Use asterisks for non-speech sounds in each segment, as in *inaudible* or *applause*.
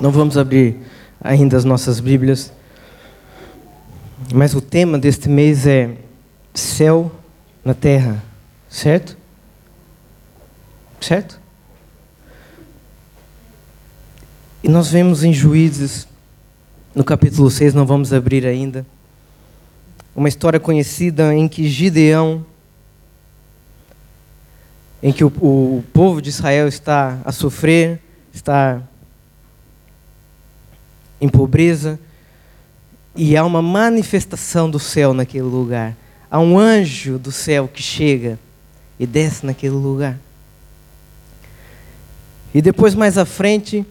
Não vamos abrir ainda as nossas Bíblias, mas o tema deste mês é céu na terra, certo? Certo? E nós vemos em Juízes, no capítulo 6, não vamos abrir ainda, uma história conhecida em que Gideão, em que o, o povo de Israel está a sofrer, está em pobreza, e há uma manifestação do céu naquele lugar. Há um anjo do céu que chega e desce naquele lugar. E depois, mais à frente,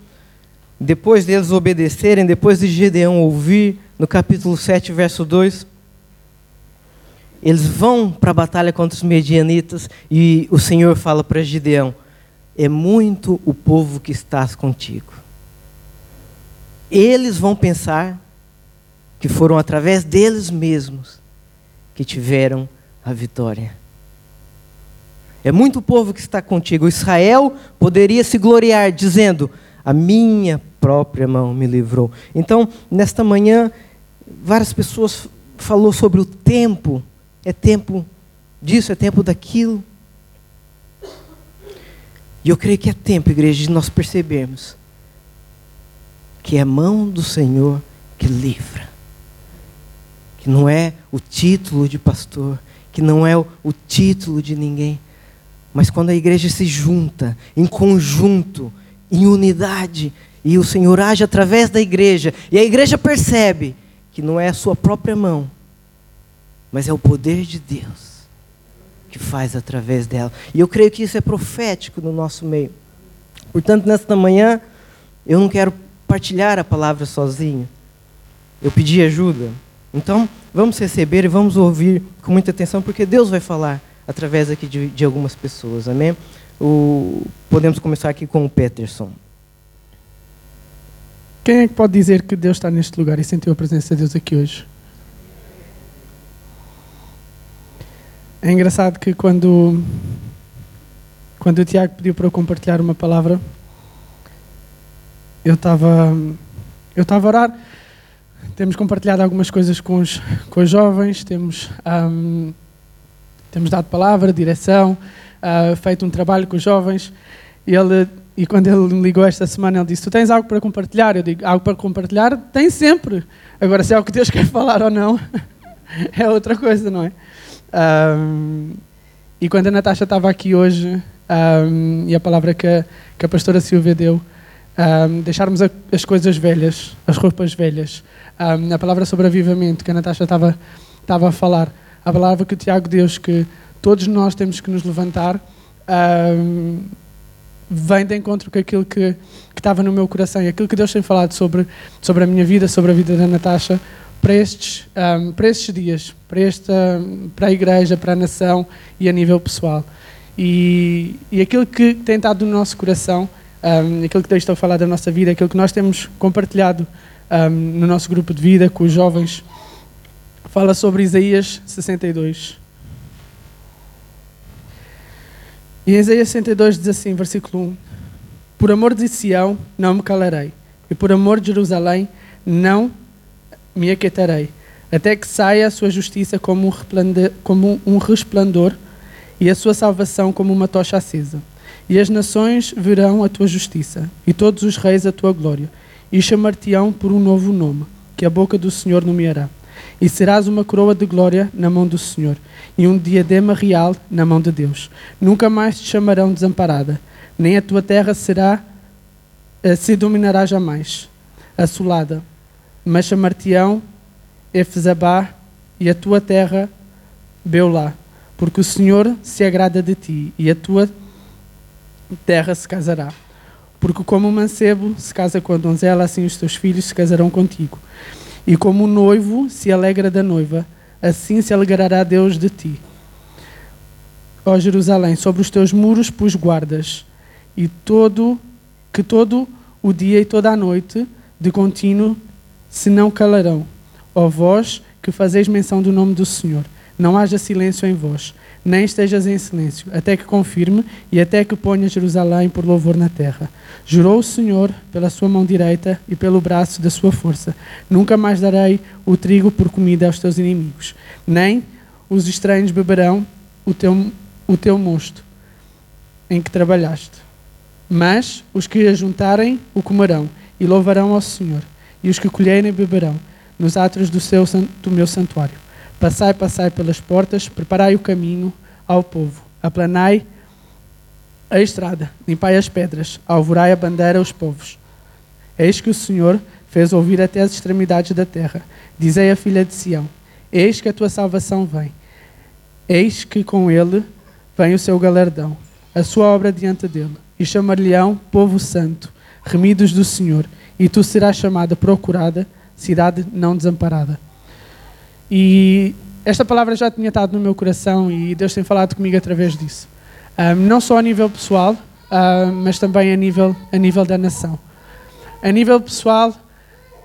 depois deles obedecerem, depois de Gedeão ouvir, no capítulo 7, verso 2, eles vão para a batalha contra os medianitas e o Senhor fala para Gideão: É muito o povo que estás contigo. Eles vão pensar que foram através deles mesmos que tiveram a vitória. É muito povo que está contigo. Israel poderia se gloriar dizendo: A minha própria mão me livrou. Então, nesta manhã, várias pessoas falou sobre o tempo é tempo disso, é tempo daquilo. E eu creio que é tempo, igreja, de nós percebermos que é mão do Senhor que livra. Que não é o título de pastor, que não é o, o título de ninguém, mas quando a igreja se junta em conjunto, em unidade, e o Senhor age através da igreja, e a igreja percebe que não é a sua própria mão, mas é o poder de Deus que faz através dela. E eu creio que isso é profético no nosso meio. Portanto, nesta manhã, eu não quero partilhar a palavra sozinho. Eu pedi ajuda. Então, vamos receber e vamos ouvir com muita atenção, porque Deus vai falar através aqui de, de algumas pessoas. Amém? O, podemos começar aqui com o Peterson. Quem é que pode dizer que Deus está neste lugar e sentiu a presença de Deus aqui hoje? É engraçado que quando, quando o Tiago pediu para eu compartilhar uma palavra, eu estava eu estava a orar. Temos compartilhado algumas coisas com os, com os jovens, temos, um, temos dado palavra, direção, uh, feito um trabalho com os jovens. E, ele, e quando ele me ligou esta semana, ele disse: Tu tens algo para compartilhar? Eu digo: Algo para compartilhar? Tem sempre. Agora, se é o que Deus *laughs* quer falar ou não, *laughs* é outra coisa, não é? Um, e quando a Natasha estava aqui hoje, um, e a palavra que a, que a pastora Silvia deu, um, deixarmos a, as coisas velhas, as roupas velhas, a palavra sobre avivamento que a Natasha estava, estava a falar, a palavra que o Tiago deu, que todos nós temos que nos levantar, vem de encontro com aquilo que, que estava no meu coração. E aquilo que Deus tem falado sobre, sobre a minha vida, sobre a vida da Natasha, para estes, um, para estes dias, para, esta, para a igreja, para a nação e a nível pessoal. E, e aquilo que tem estado no nosso coração, um, aquilo que Deus está a falar da nossa vida, aquilo que nós temos compartilhado um, no nosso grupo de vida com os jovens, fala sobre Isaías 62. E em Isaías 62 diz assim, versículo 1: Por amor de Sião não me calarei, e por amor de Jerusalém não me aquietarei, até que saia a sua justiça como um, como um resplendor e a sua salvação como uma tocha acesa. E as nações verão a tua justiça, e todos os reis a tua glória, e chamar-te-ão por um novo nome, que a boca do Senhor nomeará. E serás uma coroa de glória na mão do Senhor, e um diadema real na mão de Deus. Nunca mais te chamarão desamparada, nem a tua terra será eh, se dominará jamais. Assolada, mas chamar-te-ão Efzabá e a tua terra Beulá, porque o Senhor se agrada de ti e a tua terra se casará. Porque como o mancebo se casa com a donzela, assim os teus filhos se casarão contigo. E como o noivo se alegra da noiva, assim se alegrará Deus de ti. Ó Jerusalém, sobre os teus muros pus guardas, e todo que todo o dia e toda a noite de contínuo se não calarão, ó vós que fazeis menção do nome do Senhor. Não haja silêncio em vós, nem estejas em silêncio, até que confirme e até que ponha Jerusalém por louvor na terra. Jurou o Senhor pela sua mão direita e pelo braço da sua força: Nunca mais darei o trigo por comida aos teus inimigos, nem os estranhos beberão o teu, o teu mosto em que trabalhaste. Mas os que ajuntarem o comerão e louvarão ao Senhor, e os que colherem beberão nos atos do, seu, do meu santuário. Passai, passai pelas portas, preparai o caminho ao povo, aplanai a estrada, limpai as pedras, alvorai a bandeira aos povos. Eis que o Senhor fez ouvir até as extremidades da terra. Dizei à filha de Sião: Eis que a tua salvação vem. Eis que com ele vem o seu galardão, a sua obra diante dele. E chamar-lhe-ão povo santo, remidos do Senhor. E tu serás chamada procurada, cidade não desamparada. E esta palavra já tinha estado no meu coração e Deus tem falado comigo através disso. Um, não só a nível pessoal, mas também a nível, a nível da nação. A nível pessoal,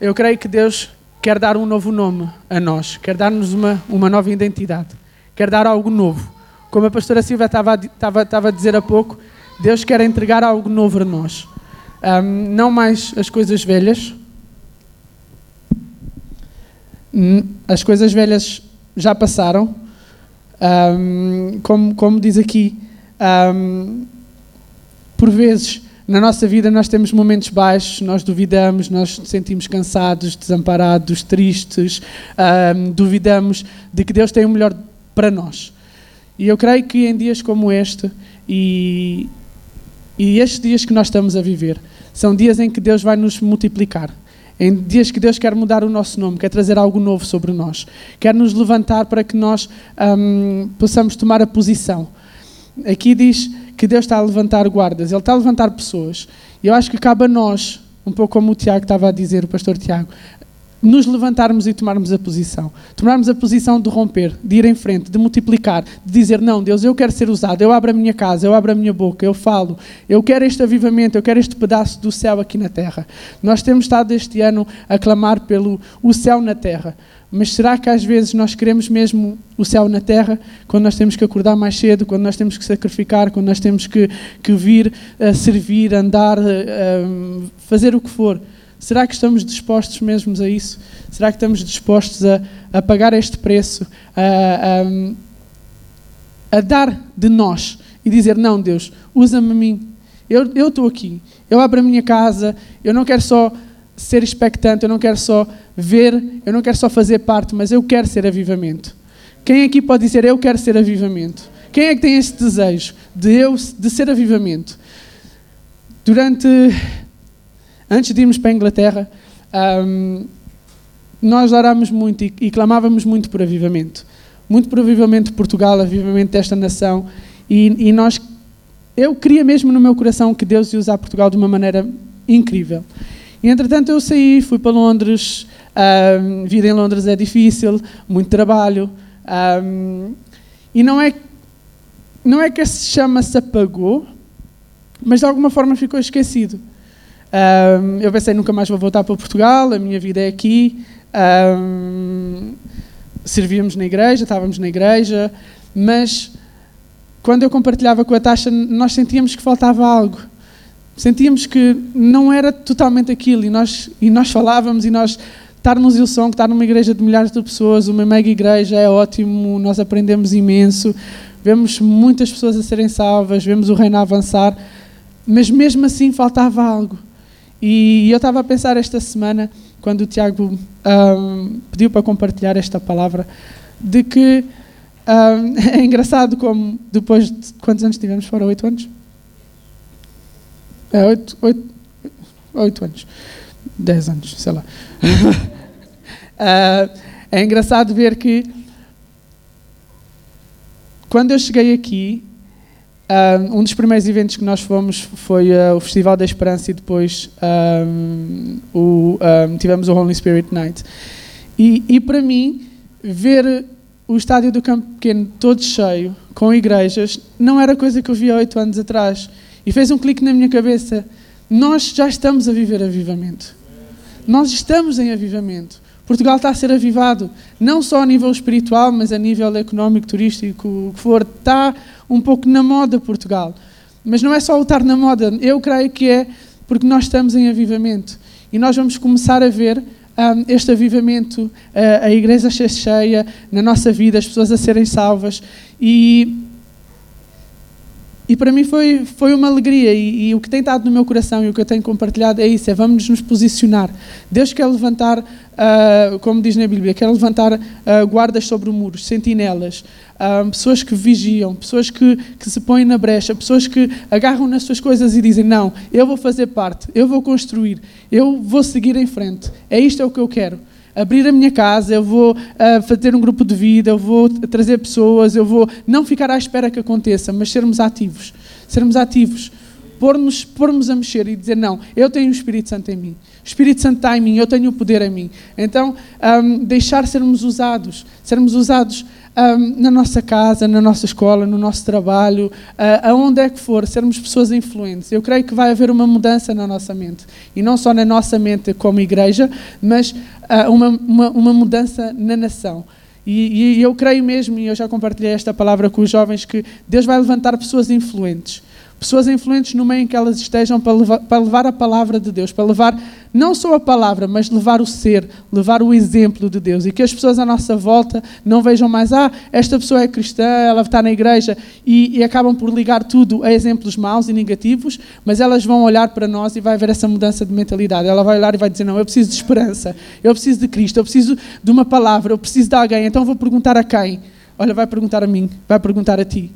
eu creio que Deus quer dar um novo nome a nós, quer dar-nos uma, uma nova identidade, quer dar algo novo. Como a pastora Silvia estava, estava, estava a dizer há pouco, Deus quer entregar algo novo a nós. Um, não mais as coisas velhas. As coisas velhas já passaram. Um, como, como diz aqui, um, por vezes, na nossa vida, nós temos momentos baixos, nós duvidamos, nós nos sentimos cansados, desamparados, tristes, um, duvidamos de que Deus tem o melhor para nós. E eu creio que em dias como este, e, e estes dias que nós estamos a viver, são dias em que Deus vai nos multiplicar. Em dias que Deus quer mudar o nosso nome, quer trazer algo novo sobre nós, quer nos levantar para que nós um, possamos tomar a posição. Aqui diz que Deus está a levantar guardas, Ele está a levantar pessoas. E eu acho que cabe a nós, um pouco como o Tiago estava a dizer, o pastor Tiago, nos levantarmos e tomarmos a posição. Tomarmos a posição de romper, de ir em frente, de multiplicar, de dizer: Não, Deus, eu quero ser usado, eu abro a minha casa, eu abro a minha boca, eu falo, eu quero este avivamento, eu quero este pedaço do céu aqui na terra. Nós temos estado este ano a clamar pelo o céu na terra. Mas será que às vezes nós queremos mesmo o céu na terra, quando nós temos que acordar mais cedo, quando nós temos que sacrificar, quando nós temos que, que vir a servir, andar, a, a fazer o que for? Será que estamos dispostos mesmo a isso? Será que estamos dispostos a, a pagar este preço, a, a, a, dar de nós e dizer: Não, Deus, usa-me a mim. Eu estou aqui, eu abro a minha casa, eu não quero só ser expectante, eu não quero só ver, eu não quero só fazer parte, mas eu quero ser avivamento. Quem aqui pode dizer eu quero ser avivamento? Quem é que tem este desejo de eu de ser avivamento? Durante antes de irmos para a Inglaterra, um, nós orámos muito e, e, clamávamos muito por avivamento. Muito por avivamento de Portugal, avivamento desta nação. E, e, nós, eu queria mesmo no meu coração que Deus ia usar Portugal de uma maneira incrível. E entretanto eu saí, fui para Londres, um, vida em Londres é difícil, muito trabalho. Um, e não é, não é que a chama se apagou, mas de alguma forma ficou esquecido. Um, eu pensei, nunca mais vou voltar para Portugal, a minha vida é aqui. Um, servíamos na igreja, estávamos na igreja, mas quando eu compartilhava com a Tasha, nós sentíamos que faltava algo. Sentíamos que não era totalmente aquilo, e nós, e nós falávamos, e nós estarmos o som, estar numa igreja de milhares de pessoas, uma mega igreja, é ótimo, nós aprendemos imenso, vemos muitas pessoas a serem salvas, vemos o reino a avançar, mas mesmo assim faltava algo. E eu estava a pensar esta semana, quando o Tiago um, pediu para compartilhar esta palavra, de que um, *laughs* é engraçado como depois de quantos anos tivemos fora? Oito anos? É, oito, oito, oito anos. Dez anos, sei lá. uh, *laughs* é engraçado ver que quando eu cheguei aqui, um dos primeiros eventos que nós fomos foi uh, o Festival da Esperança e depois um, o, um, tivemos o Holy Spirit Night. E, e, para mim, ver o estádio do Campo Pequeno todo cheio, com igrejas, não era coisa que eu via oito anos atrás. E fez um clique na minha cabeça. Nós já estamos a viver avivamento. Nós estamos em avivamento. Portugal está a ser avivado, não só a nível espiritual, mas a nível económico, turístico, o que for. Está um pouco na moda Portugal. Mas não é só o estar na moda, eu creio que é porque nós estamos em avivamento. E nós vamos começar a ver um, este avivamento, a, a igreja cheia na nossa vida, as pessoas a serem salvas. E e para mim foi, foi uma alegria e, e, o que tem estado no meu coração e o que eu tenho compartilhado é isso, é vamos nos posicionar. Deus quer levantar, uh, como diz na Bíblia, quer levantar uh, guardas sobre o muro, sentinelas, uh, pessoas que vigiam, pessoas que, que se põem na brecha, pessoas que agarram nas suas coisas e dizem, não, eu vou fazer parte, eu vou construir, eu vou seguir em frente, é isto é o que eu quero abrir a minha casa, eu vou uh, fazer um grupo de vida, eu vou trazer pessoas, eu vou não ficar à espera que aconteça, mas sermos ativos. Sermos ativos. Pôr-nos pôr a mexer e dizer: Não, eu tenho o Espírito Santo em mim. O Espírito Santo está em mim, eu tenho o poder em mim. Então, um, deixar sermos usados, sermos usados um, na nossa casa, na nossa escola, no nosso trabalho, uh, aonde é que for, sermos pessoas influentes. Eu creio que vai haver uma mudança na nossa mente. E não só na nossa mente como igreja, mas uh, uma, uma, uma mudança na nação. E, e, eu creio mesmo, e eu já compartilhei esta palavra com os jovens, que Deus vai levantar pessoas influentes pessoas influentes no meio em que elas estejam para levar, para levar, a palavra de Deus, para levar não só a palavra, mas levar o ser, levar o exemplo de Deus. E que as pessoas à nossa volta não vejam mais, ah, esta pessoa é cristã, ela está na igreja, e, e acabam por ligar tudo a exemplos maus e negativos, mas elas vão olhar para nós e vai haver essa mudança de mentalidade. Ela vai olhar e vai dizer: não, eu preciso de esperança, eu preciso de Cristo, eu preciso de uma palavra, eu preciso de alguém, então vou perguntar a quem? Olha, vai perguntar a mim, vai perguntar a ti.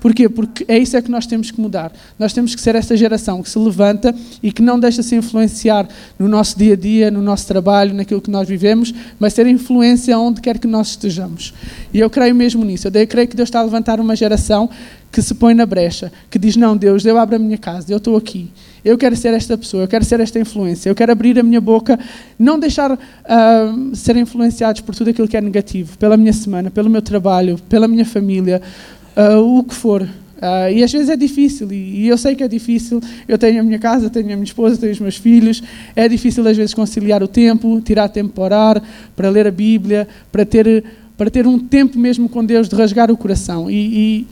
Porquê? Porque é isso é que nós temos que mudar. Nós temos que ser esta geração que se levanta e que não deixa se influenciar no nosso dia a dia, no nosso trabalho, naquilo que nós vivemos, mas ser influência onde quer que nós estejamos. E eu creio mesmo nisso. Eu creio que Deus está a levantar uma geração que se põe na brecha, que diz: Não, Deus, eu abro a minha casa, eu estou aqui. Eu quero ser esta pessoa, eu quero ser esta influência, eu quero abrir a minha boca, não deixar uh, ser influenciados por tudo aquilo que é negativo, pela minha semana, pelo meu trabalho, pela minha família, uh, o que for. Uh, e às vezes é difícil, e, e, eu sei que é difícil. Eu tenho a minha casa, tenho a minha esposa, tenho os meus filhos. É difícil às vezes conciliar o tempo, tirar tempo para orar, para ler a Bíblia, para ter, para ter um tempo mesmo com Deus de rasgar o coração. E, e,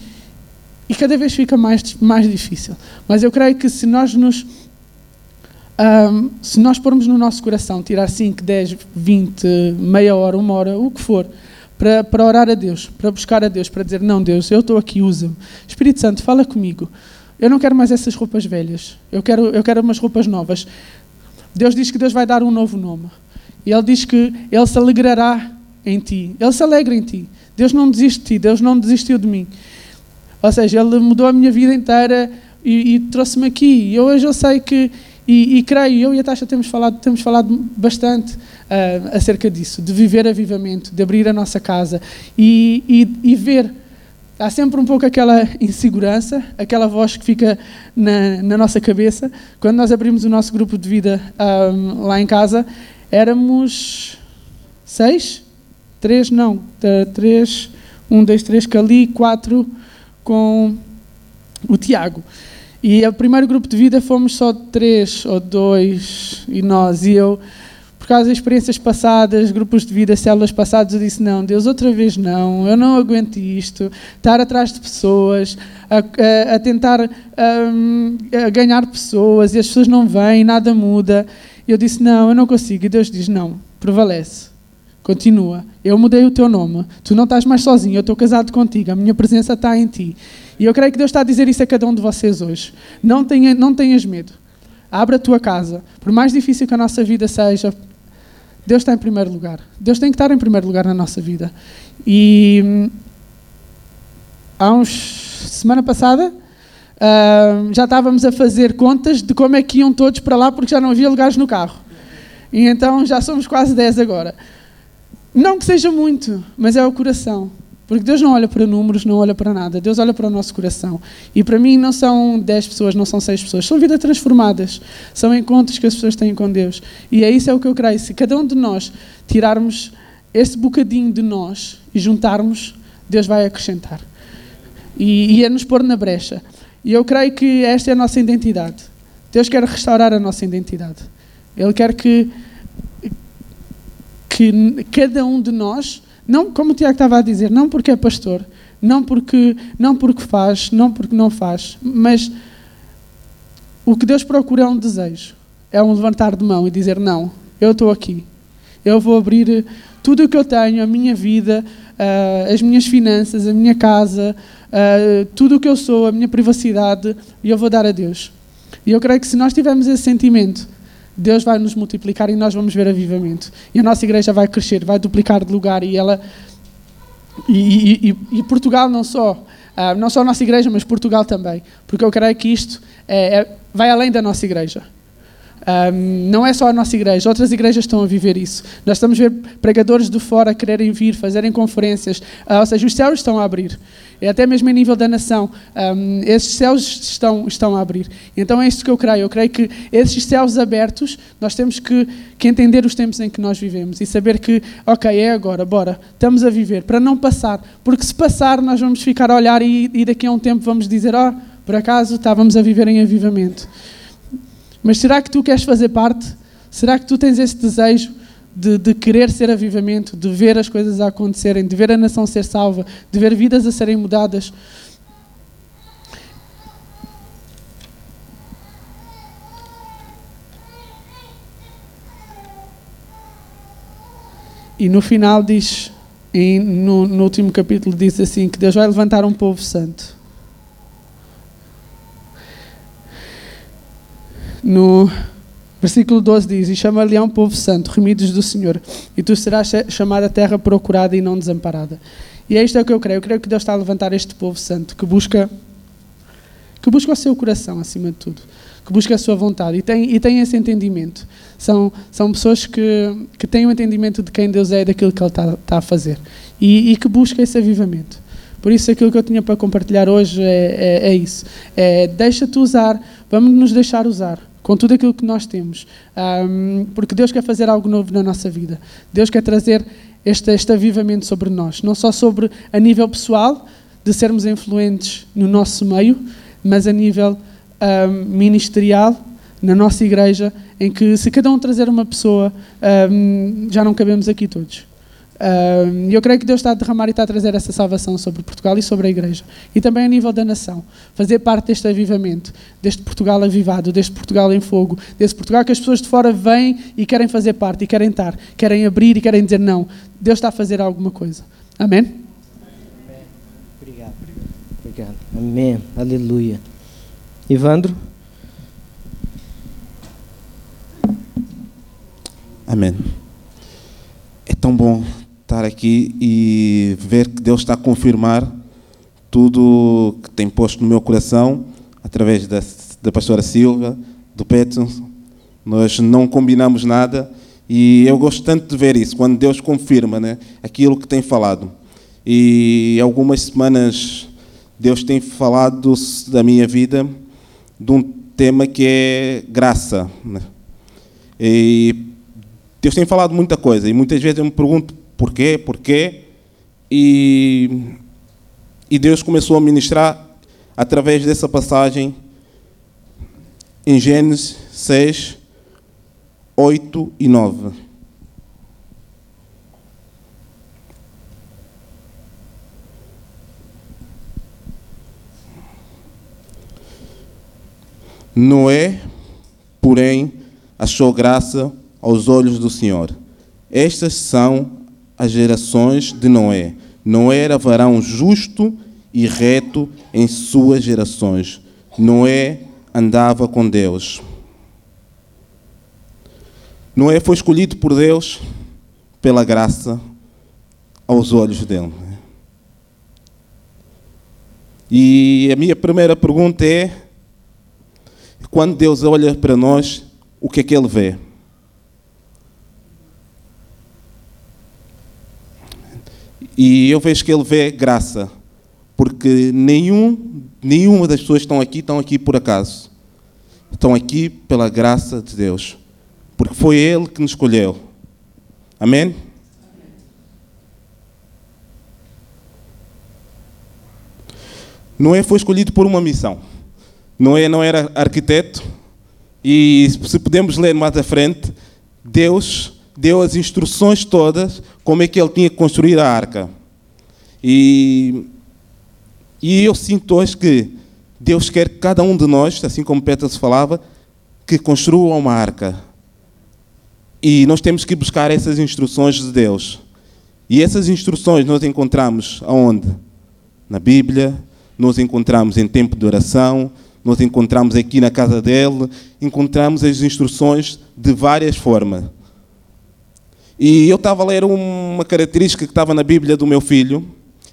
e cada vez fica mais, mais difícil. Mas eu creio que se nós nos. Um, se nós pormos no nosso coração, tirar 5, 10, 20, meia hora, uma hora, o que for, para, para orar a Deus, para buscar a Deus, para dizer: Não, Deus, eu estou aqui, usa-me. Espírito Santo, fala comigo. Eu não quero mais essas roupas velhas. Eu quero, eu quero umas roupas novas. Deus diz que Deus vai dar um novo nome. E Ele diz que Ele se alegrará em ti. Ele se alegra em ti. Deus não desiste de ti. Deus não desistiu de mim. Ou seja, Ele mudou a minha vida inteira e, e trouxe-me aqui. E hoje eu sei que e, e, creio, eu e a Tasha temos falado, temos falado bastante uh, acerca disso, de viver avivamento, de abrir a nossa casa e, e, e, ver. Há sempre um pouco aquela insegurança, aquela voz que fica na, na nossa cabeça. Quando nós abrimos o nosso grupo de vida um, lá em casa, éramos seis? Três, não. Três, um, dois, três, Cali, quatro com o Tiago. E o primeiro grupo de vida fomos só três ou dois, e nós, e eu, por causa das experiências passadas, grupos de vida, células passadas, eu disse: Não, Deus, outra vez não, eu não aguento isto. Estar atrás de pessoas, a, a, a tentar um, a ganhar pessoas, e as pessoas não vêm, nada muda. Eu disse: Não, eu não consigo. E Deus diz: Não, prevalece. Continua. Eu mudei o teu nome. Tu não estás mais sozinho. Eu estou casado contigo. A minha presença está em ti. E eu creio que Deus está a dizer isso a cada um de vocês hoje. Não, tenha, não tenhas medo. Abra a tua casa. Por mais difícil que a nossa vida seja, Deus está em primeiro lugar. Deus tem que estar em primeiro lugar na nossa vida. E hum, há uns semana passada uh, já estávamos a fazer contas de como é que iam todos para lá porque já não havia lugares no carro. E então já somos quase 10 agora. Não que seja muito, mas é o coração. Porque Deus não olha para números, não olha para nada. Deus olha para o nosso coração. E para mim não são 10 pessoas, não são 6 pessoas. São vidas transformadas. São encontros que as pessoas têm com Deus. E é isso é o que eu creio. Se cada um de nós tirarmos esse bocadinho de nós e juntarmos, Deus vai acrescentar. E, e é nos pôr na brecha. E eu creio que esta é a nossa identidade. Deus quer restaurar a nossa identidade. Ele quer que que cada um de nós, não como o Tiago estava a dizer, não porque é pastor, não porque, não porque faz, não porque não faz, mas o que Deus procura é um desejo, é um levantar de mão e dizer: Não, eu estou aqui, eu vou abrir tudo o que eu tenho, a minha vida, uh, as minhas finanças, a minha casa, uh, tudo o que eu sou, a minha privacidade, e eu vou dar a Deus. E eu creio que se nós tivermos esse sentimento, Deus vai nos multiplicar e nós vamos ver avivamento. E a nossa igreja vai crescer, vai duplicar de lugar e ela e, e, e Portugal não só, uh, não só a nossa igreja, mas Portugal também, porque eu creio que isto é, é, vai além da nossa igreja. Um, não é só a nossa igreja, outras igrejas estão a viver isso. Nós estamos a ver pregadores de fora quererem vir, fazerem conferências, uh, ou seja, os céus estão a abrir. E até mesmo em nível da nação, um, esses céus estão, estão a abrir. Então é isso que eu creio. Eu creio que esses céus abertos, nós temos que, que entender os tempos em que nós vivemos e saber que, ok, é agora, bora, estamos a viver, para não passar. Porque se passar, nós vamos ficar a olhar e, e daqui a um tempo vamos dizer, ó, oh, por acaso estávamos a viver em avivamento. Mas será que tu queres fazer parte? Será que tu tens esse desejo de, de, querer ser avivamento, de ver as coisas a acontecerem, de ver a nação ser salva, de ver vidas a serem mudadas? E no final diz, no, no último capítulo, diz assim: que Deus vai levantar um povo santo No versículo 12 diz: E chama-lhe um povo santo, remidos do Senhor, e tu serás chamada terra procurada e não desamparada. E é isto é o que eu creio. Eu creio que Deus está a levantar este povo santo que busca que busca o seu coração acima de tudo, que busca a sua vontade e tem, e tem esse entendimento. São, são pessoas que, que têm o um entendimento de quem Deus é e daquilo que Ele está, está a fazer e, e que busca esse avivamento. Por isso, aquilo que eu tinha para compartilhar hoje é, é, é isso. É, Deixa-te usar, vamos nos deixar usar com tudo aquilo que nós temos. Um, porque Deus quer fazer algo novo na nossa vida. Deus quer trazer este, este avivamento sobre nós. Não só sobre a nível pessoal, de sermos influentes no nosso meio, mas a nível um, ministerial, na nossa igreja, em que se cada um trazer uma pessoa, um, já não cabemos aqui todos. E eu creio que Deus está a derramar e está a trazer essa salvação sobre Portugal e sobre a Igreja. E também a nível da nação. Fazer parte deste avivamento, deste Portugal avivado, deste Portugal em fogo, desse Portugal que as pessoas de fora vêm e querem fazer parte, e querem estar, querem abrir e querem dizer não. Deus está a fazer alguma coisa. Amém? Amém. Obrigado. Obrigado. Amém. Aleluia. Ivandro? Amém. É tão bom estar aqui e ver que Deus está a confirmar tudo que tem posto no meu coração através da, da pastora Silva, do Petson. Nós não combinamos nada e eu gosto tanto de ver isso, quando Deus confirma né, aquilo que tem falado. E algumas semanas Deus tem falado da minha vida de um tema que é graça. Né? E Deus tem falado muita coisa e muitas vezes eu me pergunto porquê, porquê. E, e Deus começou a ministrar através dessa passagem em Gênesis 6, 8 e 9. Noé, porém, achou graça aos olhos do Senhor. Estas são as gerações de Noé. Noé era varão justo e reto em suas gerações. Noé andava com Deus. Noé foi escolhido por Deus pela graça aos olhos dele. E a minha primeira pergunta é: quando Deus olha para nós, o que é que Ele vê? E eu vejo que ele vê graça, porque nenhum, nenhuma das pessoas que estão aqui estão aqui por acaso. Estão aqui pela graça de Deus, porque foi Ele que nos escolheu. Amém? Noé foi escolhido por uma missão. Noé não era arquiteto, e se podemos ler mais à frente, Deus deu as instruções todas como é que ele tinha que construir a arca. E, e eu sinto hoje que Deus quer que cada um de nós, assim como Petros falava, que construa uma arca. E nós temos que buscar essas instruções de Deus. E essas instruções nós encontramos aonde? Na Bíblia, nós encontramos em tempo de oração, nós encontramos aqui na casa dele, encontramos as instruções de várias formas. E eu estava a ler uma característica que estava na Bíblia do meu filho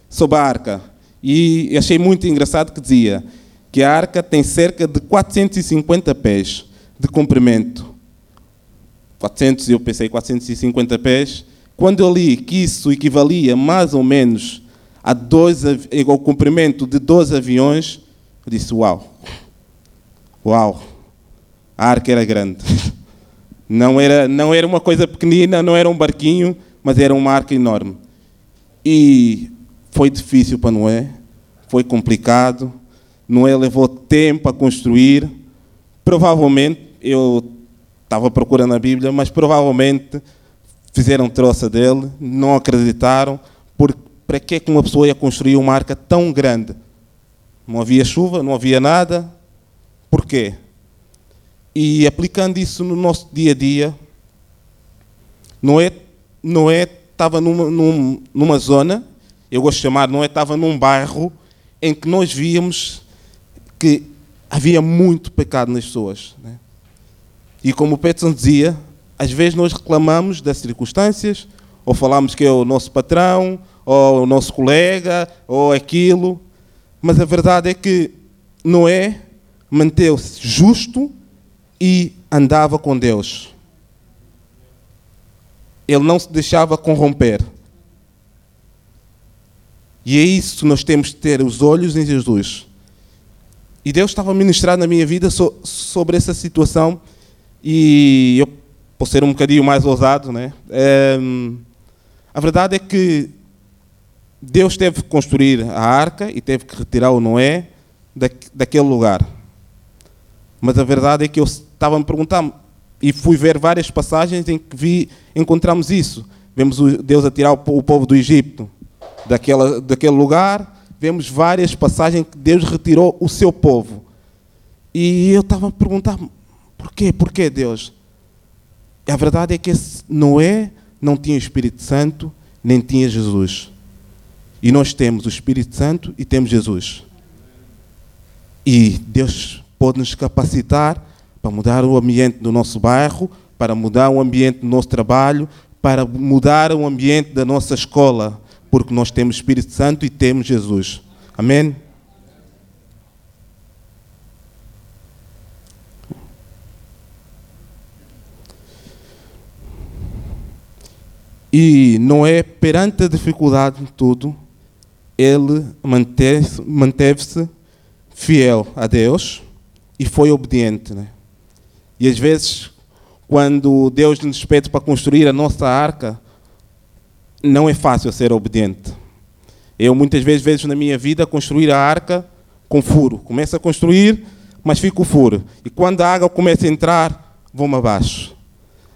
sobre a arca. E achei muito engraçado que dizia que a arca tem cerca de 450 pés de comprimento. 400, eu pensei 450 pés. Quando eu li que isso equivalia mais ou menos a dois, ao comprimento de 12 aviões, eu disse: Uau! Uau! A arca era grande. *laughs* Não era, não era uma coisa pequenina, não era um barquinho, mas era uma arca enorme. E foi difícil para Noé, foi complicado. Noé levou tempo a construir. Provavelmente, eu estava procurando a Bíblia, mas provavelmente fizeram troça dele, não acreditaram. Por, para que uma pessoa ia construir uma arca tão grande? Não havia chuva, não havia nada. Por quê? E aplicando isso no nosso dia a dia, Noé, Noé estava numa, numa, numa zona, eu gosto de chamar, Noé estava num bairro em que nós víamos que havia muito pecado nas pessoas. Né? E como o Peterson dizia, às vezes nós reclamamos das circunstâncias, ou falamos que é o nosso patrão, ou o nosso colega, ou aquilo, mas a verdade é que Noé manteve-se justo e andava com Deus. Ele não se deixava corromper. E é isso que nós temos de ter os olhos em Jesus. E Deus estava a ministrar na minha vida so, sobre essa situação e eu posso ser um bocadinho mais ousado, né? É, a verdade é que Deus teve que construir a arca e teve que retirar o Noé da, daquele lugar. Mas a verdade é que eu estava me perguntar e fui ver várias passagens em que vi, encontramos isso. Vemos Deus a tirar o povo do Egito daquela, daquele lugar, vemos várias passagens que Deus retirou o seu povo. E eu estava a perguntar, por quê? Por quê, Deus? E a verdade é que Noé não tinha o Espírito Santo, nem tinha Jesus. E nós temos o Espírito Santo e temos Jesus. E Deus pode nos capacitar para mudar o ambiente do nosso bairro, para mudar o ambiente do nosso trabalho, para mudar o ambiente da nossa escola, porque nós temos Espírito Santo e temos Jesus. Amém? E não é perante a dificuldade de tudo, ele manteve-se manteve fiel a Deus e foi obediente. Né? E às vezes, quando Deus nos pede para construir a nossa arca, não é fácil ser obediente. Eu muitas vezes vejo na minha vida construir a arca com furo. Começo a construir, mas fico furo. E quando a água começa a entrar, vou-me abaixo.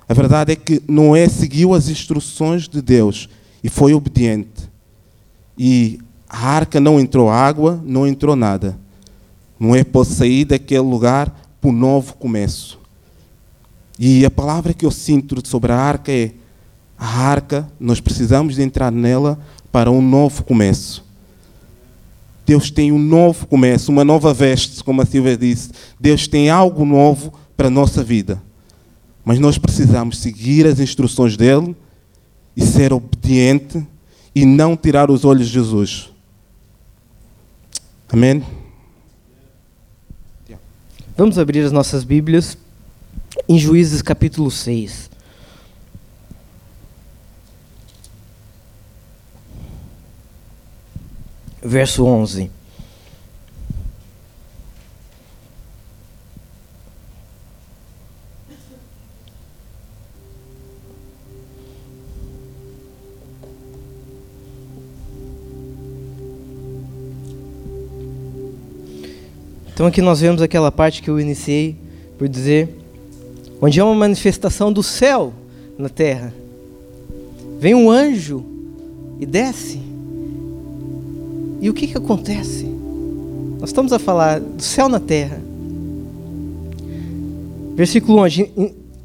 A verdade é que Noé seguiu as instruções de Deus e foi obediente. E a arca não entrou água, não entrou nada. Noé pôde sair daquele lugar para um novo começo. E a palavra que eu sinto sobre a arca é: a arca, nós precisamos de entrar nela para um novo começo. Deus tem um novo começo, uma nova veste, como a Silvia disse. Deus tem algo novo para a nossa vida. Mas nós precisamos seguir as instruções dele e ser obediente e não tirar os olhos de Jesus. Amém? Vamos abrir as nossas Bíblias em Juízes capítulo 6. Verso 11. Então aqui nós vemos aquela parte que eu iniciei por dizer, onde é uma manifestação do céu na terra. Vem um anjo e desce. E o que, que acontece? Nós estamos a falar do céu na terra. Versículo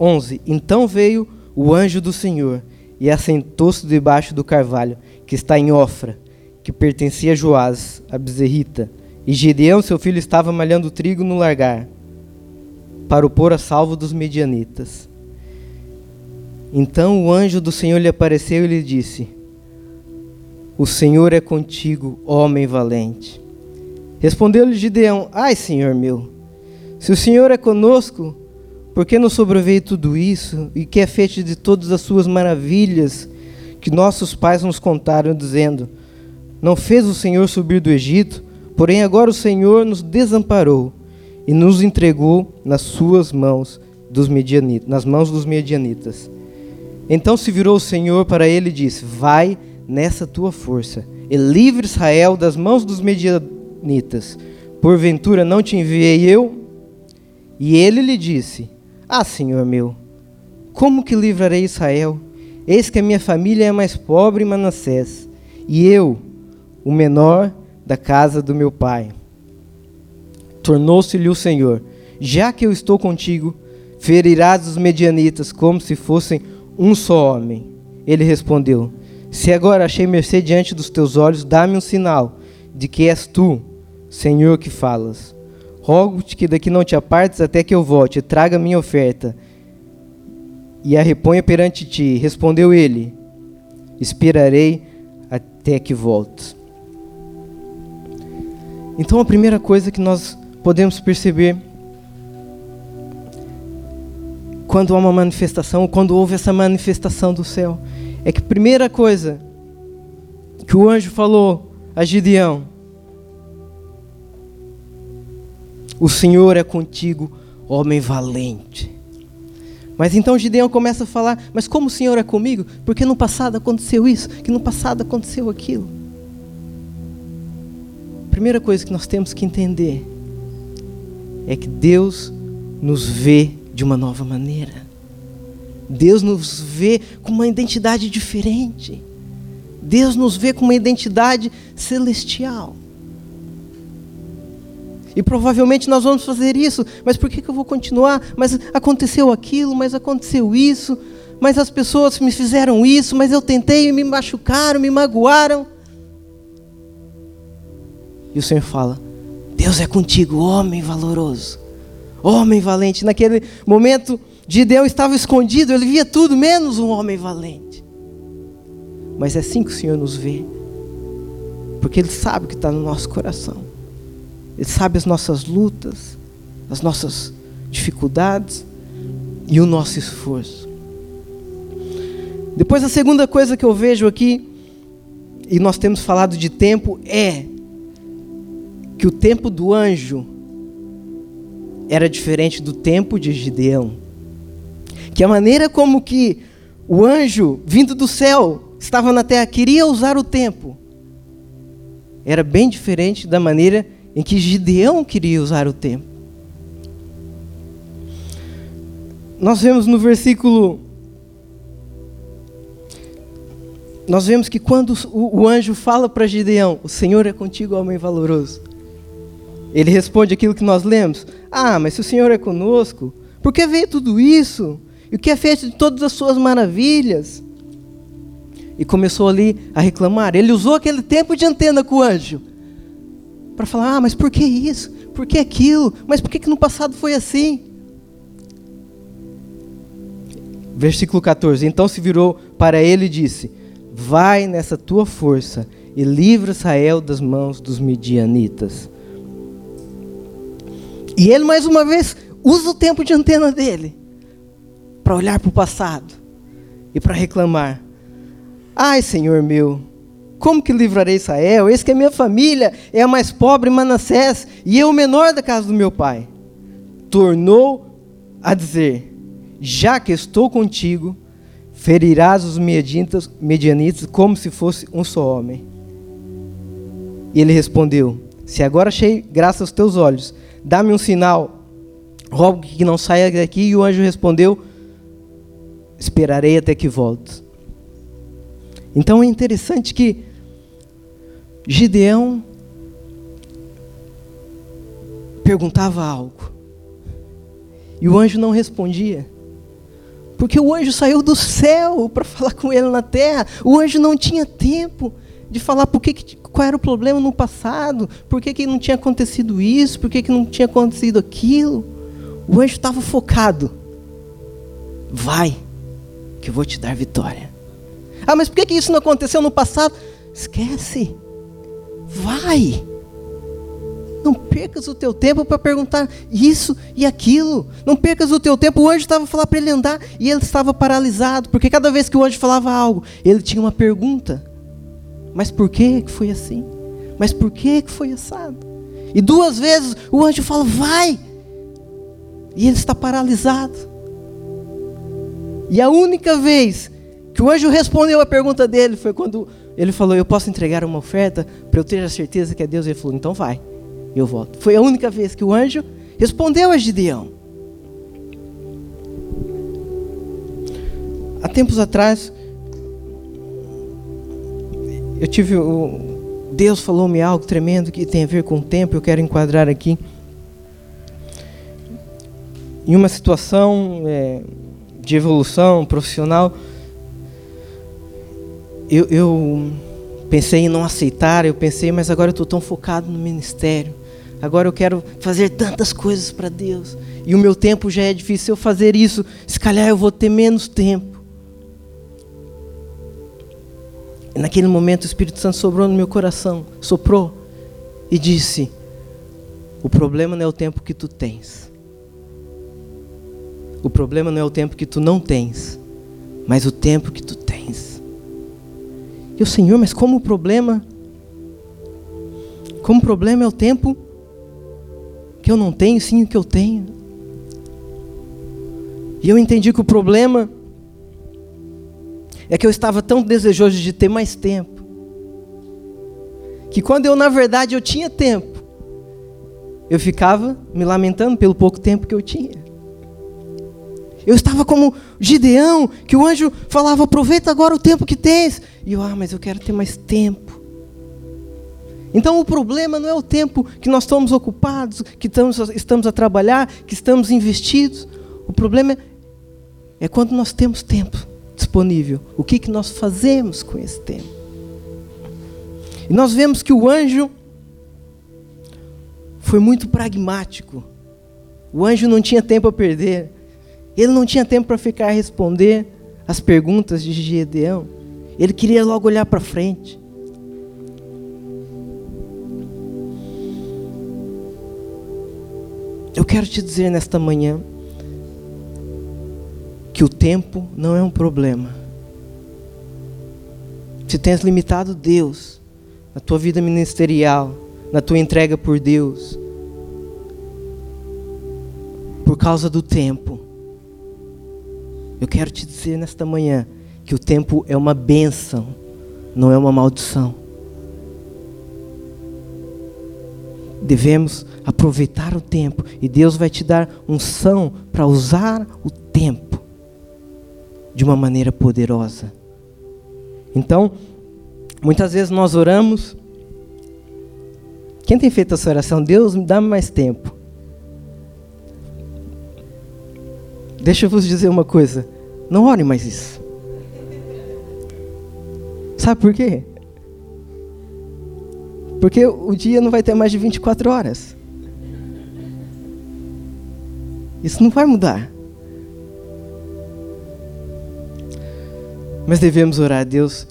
11: Então veio o anjo do Senhor e assentou-se debaixo do carvalho, que está em Ofra, que pertencia a Joás, a bezerrita. E Gideão, seu filho, estava malhando trigo no largar, para o pôr a salvo dos medianitas. Então o anjo do Senhor lhe apareceu e lhe disse: O Senhor é contigo, homem valente. Respondeu-lhe Gideão: Ai, Senhor meu, se o Senhor é conosco, por que nos sobreveio tudo isso? E que é feito de todas as suas maravilhas que nossos pais nos contaram, dizendo: Não fez o Senhor subir do Egito, porém agora o Senhor nos desamparou e nos entregou nas suas mãos dos medianitas, nas mãos dos medianitas. Então se virou o Senhor para ele e disse: Vai nessa tua força e livre Israel das mãos dos medianitas. Porventura não te enviei eu? E ele lhe disse: ah, Senhor meu, como que livrarei Israel? Eis que a minha família é mais pobre em Manassés, e eu, o menor da casa do meu pai. Tornou-se-lhe o Senhor: Já que eu estou contigo, ferirás os medianitas como se fossem um só homem. Ele respondeu: Se agora achei mercê diante dos teus olhos, dá-me um sinal de que és tu, Senhor, que falas. Rogo-te que daqui não te apartes até que eu volte, e traga minha oferta e a reponha perante ti. Respondeu ele: Esperarei até que voltes. Então a primeira coisa que nós podemos perceber quando há uma manifestação, quando houve essa manifestação do céu, é que a primeira coisa que o anjo falou a Gideão O Senhor é contigo, homem valente. Mas então Gideão começa a falar: Mas como o Senhor é comigo? Porque no passado aconteceu isso, que no passado aconteceu aquilo. Primeira coisa que nós temos que entender é que Deus nos vê de uma nova maneira. Deus nos vê com uma identidade diferente. Deus nos vê com uma identidade celestial. E provavelmente nós vamos fazer isso, mas por que, que eu vou continuar? Mas aconteceu aquilo, mas aconteceu isso, mas as pessoas me fizeram isso, mas eu tentei e me machucaram, me magoaram. E o Senhor fala: Deus é contigo, homem valoroso, homem valente. Naquele momento, Gideão estava escondido, ele via tudo menos um homem valente. Mas é assim que o Senhor nos vê, porque Ele sabe o que está no nosso coração. Ele sabe as nossas lutas, as nossas dificuldades e o nosso esforço. Depois, a segunda coisa que eu vejo aqui, e nós temos falado de tempo, é que o tempo do anjo era diferente do tempo de Gideão. Que a maneira como que o anjo vindo do céu estava na terra queria usar o tempo era bem diferente da maneira em que Gideão queria usar o tempo. Nós vemos no versículo. Nós vemos que quando o, anjo fala para Gideão: O Senhor é contigo, homem valoroso. Ele responde aquilo que nós lemos: Ah, mas se o Senhor é conosco, por que veio tudo isso? E o que é feito de todas as suas maravilhas? E começou ali a reclamar. Ele usou aquele tempo de antena com o anjo para falar: ah, mas por que isso? Por que aquilo? Mas por que, que no passado foi assim? Versículo 14: Então se virou para ele e disse: Vai nessa tua força e livra Israel das mãos dos midianitas. E ele mais uma vez usa o tempo de antena dele para olhar para o passado e para reclamar: Ai, Senhor meu, como que livrarei Israel? Eis que a minha família é a mais pobre Manassés, e eu o menor da casa do meu pai. Tornou a dizer: Já que estou contigo, ferirás os medianitas, medianitas como se fosse um só homem. E ele respondeu: Se agora achei graça aos teus olhos, dá-me um sinal, rogo que não saia daqui. E o anjo respondeu: esperarei até que volte. Então é interessante que Gideão perguntava algo e o anjo não respondia. Porque o anjo saiu do céu para falar com ele na terra. O anjo não tinha tempo de falar por que, qual era o problema no passado, por que, que não tinha acontecido isso, por que, que não tinha acontecido aquilo. O anjo estava focado. Vai, que eu vou te dar vitória. Ah, mas por que, que isso não aconteceu no passado? Esquece. Vai. Não percas o teu tempo para perguntar isso e aquilo. Não percas o teu tempo. O anjo estava falando para ele andar e ele estava paralisado, porque cada vez que o anjo falava algo, ele tinha uma pergunta. Mas por que foi assim? Mas por que foi assado? E duas vezes o anjo fala: "Vai!" E ele está paralisado. E a única vez que o anjo respondeu a pergunta dele foi quando ele falou: Eu posso entregar uma oferta para eu ter a certeza que é Deus? Ele falou: Então vai eu volto. Foi a única vez que o anjo respondeu a Gideão. Há tempos atrás, eu tive. Deus falou-me algo tremendo que tem a ver com o tempo, eu quero enquadrar aqui. Em uma situação é, de evolução profissional, eu, eu pensei em não aceitar, eu pensei, mas agora eu estou tão focado no ministério. Agora eu quero fazer tantas coisas para Deus. E o meu tempo já é difícil. Eu fazer isso, se calhar eu vou ter menos tempo. Naquele momento o Espírito Santo sobrou no meu coração, soprou e disse: O problema não é o tempo que tu tens. O problema não é o tempo que tu não tens, mas o tempo que tu tens. E o Senhor, mas como o problema? Como o problema é o tempo que eu não tenho, sim o que eu tenho. E eu entendi que o problema é que eu estava tão desejoso de ter mais tempo, que quando eu na verdade eu tinha tempo, eu ficava me lamentando pelo pouco tempo que eu tinha. Eu estava como Gideão, que o anjo falava: aproveita agora o tempo que tens. E eu, ah, mas eu quero ter mais tempo. Então o problema não é o tempo que nós estamos ocupados, que estamos, estamos a trabalhar, que estamos investidos. O problema é quando nós temos tempo disponível. O que, que nós fazemos com esse tempo? E nós vemos que o anjo foi muito pragmático. O anjo não tinha tempo a perder. Ele não tinha tempo para ficar a responder as perguntas de Gedeão. Ele queria logo olhar para frente. Eu quero te dizer nesta manhã que o tempo não é um problema. Se tens limitado Deus na tua vida ministerial, na tua entrega por Deus, por causa do tempo, eu quero te dizer nesta manhã que o tempo é uma bênção, não é uma maldição. Devemos aproveitar o tempo e Deus vai te dar unção para usar o tempo de uma maneira poderosa. Então, muitas vezes nós oramos. Quem tem feito essa oração? Deus me dá mais tempo. Deixa eu vos dizer uma coisa. Não ore mais isso. Sabe por quê? Porque o dia não vai ter mais de 24 horas. Isso não vai mudar. Mas devemos orar a Deus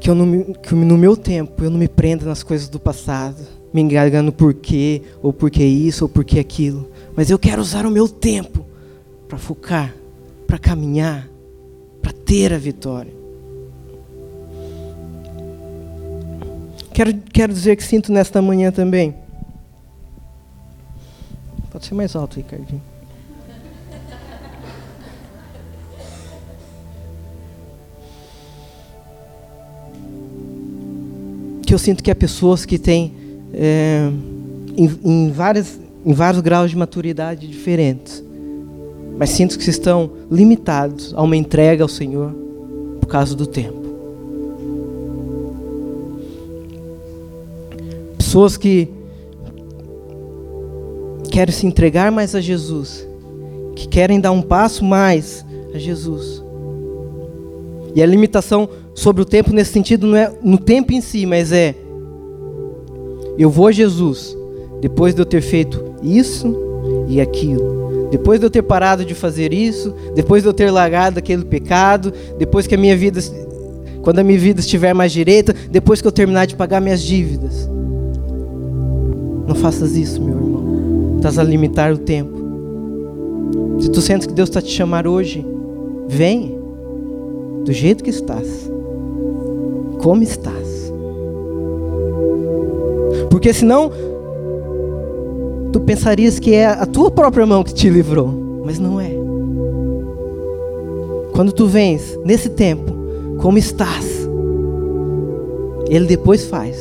que, eu não, que no meu tempo eu não me prenda nas coisas do passado, me enganando por quê, ou porque isso, ou porque aquilo. Mas eu quero usar o meu tempo para focar, para caminhar, para ter a vitória. Quero, quero dizer que sinto nesta manhã também Pode ser mais alto, Ricardinho. Que eu sinto que há pessoas que têm é, em, em, várias, em vários graus de maturidade diferentes, mas sinto que estão limitados a uma entrega ao Senhor por causa do tempo. Pessoas que querem se entregar mais a Jesus, que querem dar um passo mais a Jesus. E a limitação sobre o tempo nesse sentido não é no tempo em si, mas é eu vou a Jesus depois de eu ter feito isso e aquilo. Depois de eu ter parado de fazer isso, depois de eu ter largado aquele pecado, depois que a minha vida quando a minha vida estiver mais direita, depois que eu terminar de pagar minhas dívidas. Não faças isso, meu irmão. Estás a limitar o tempo. Se tu sentes que Deus está te chamar hoje, vem do jeito que estás, como estás. Porque senão, tu pensarias que é a tua própria mão que te livrou, mas não é. Quando tu vens nesse tempo, como estás, Ele depois faz.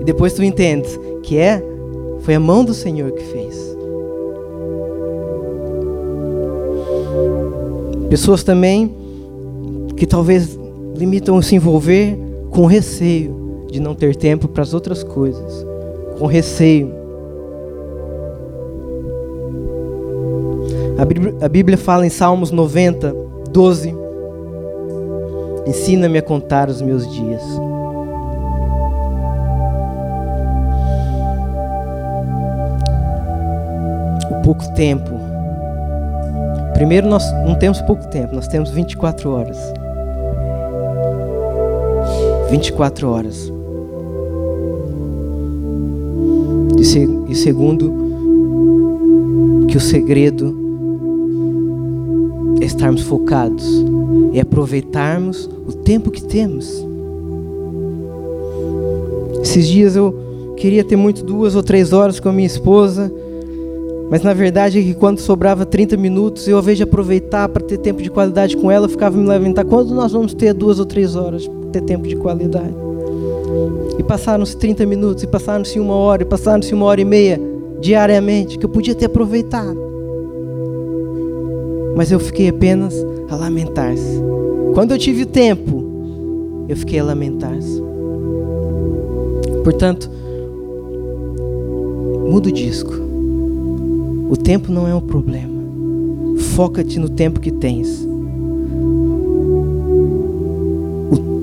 E depois tu entendes que é foi a mão do Senhor que fez. Pessoas também que talvez limitam se envolver com receio de não ter tempo para as outras coisas, com receio. A a Bíblia fala em Salmos 90, 12: Ensina-me a contar os meus dias. O pouco tempo. Primeiro, nós não temos pouco tempo, nós temos 24 horas. 24 horas. E, segundo, que o segredo é estarmos focados e aproveitarmos o tempo que temos. Esses dias eu queria ter muito duas ou três horas com a minha esposa, mas na verdade é que quando sobrava 30 minutos, eu ao invés de aproveitar para ter tempo de qualidade com ela, ficava me lamentar quando nós vamos ter duas ou três horas ter tempo de qualidade. E passaram-se 30 minutos, e passaram-se uma hora, e passaram-se uma hora e meia diariamente, que eu podia ter aproveitado. Mas eu fiquei apenas a lamentar-se. Quando eu tive tempo, eu fiquei a lamentar-se. Portanto, muda o disco. O tempo não é um problema. Foca-te no tempo que tens.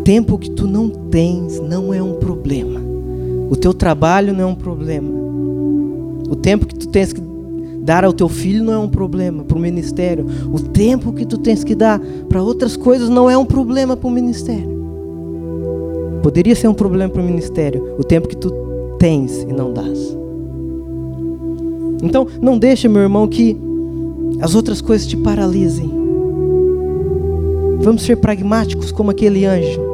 tempo que tu não tens não é um problema. O teu trabalho não é um problema. O tempo que tu tens que dar ao teu filho não é um problema para o ministério. O tempo que tu tens que dar para outras coisas não é um problema para o ministério. Poderia ser um problema para o ministério o tempo que tu tens e não dás. Então, não deixa, meu irmão, que as outras coisas te paralisem. Vamos ser pragmáticos como aquele anjo.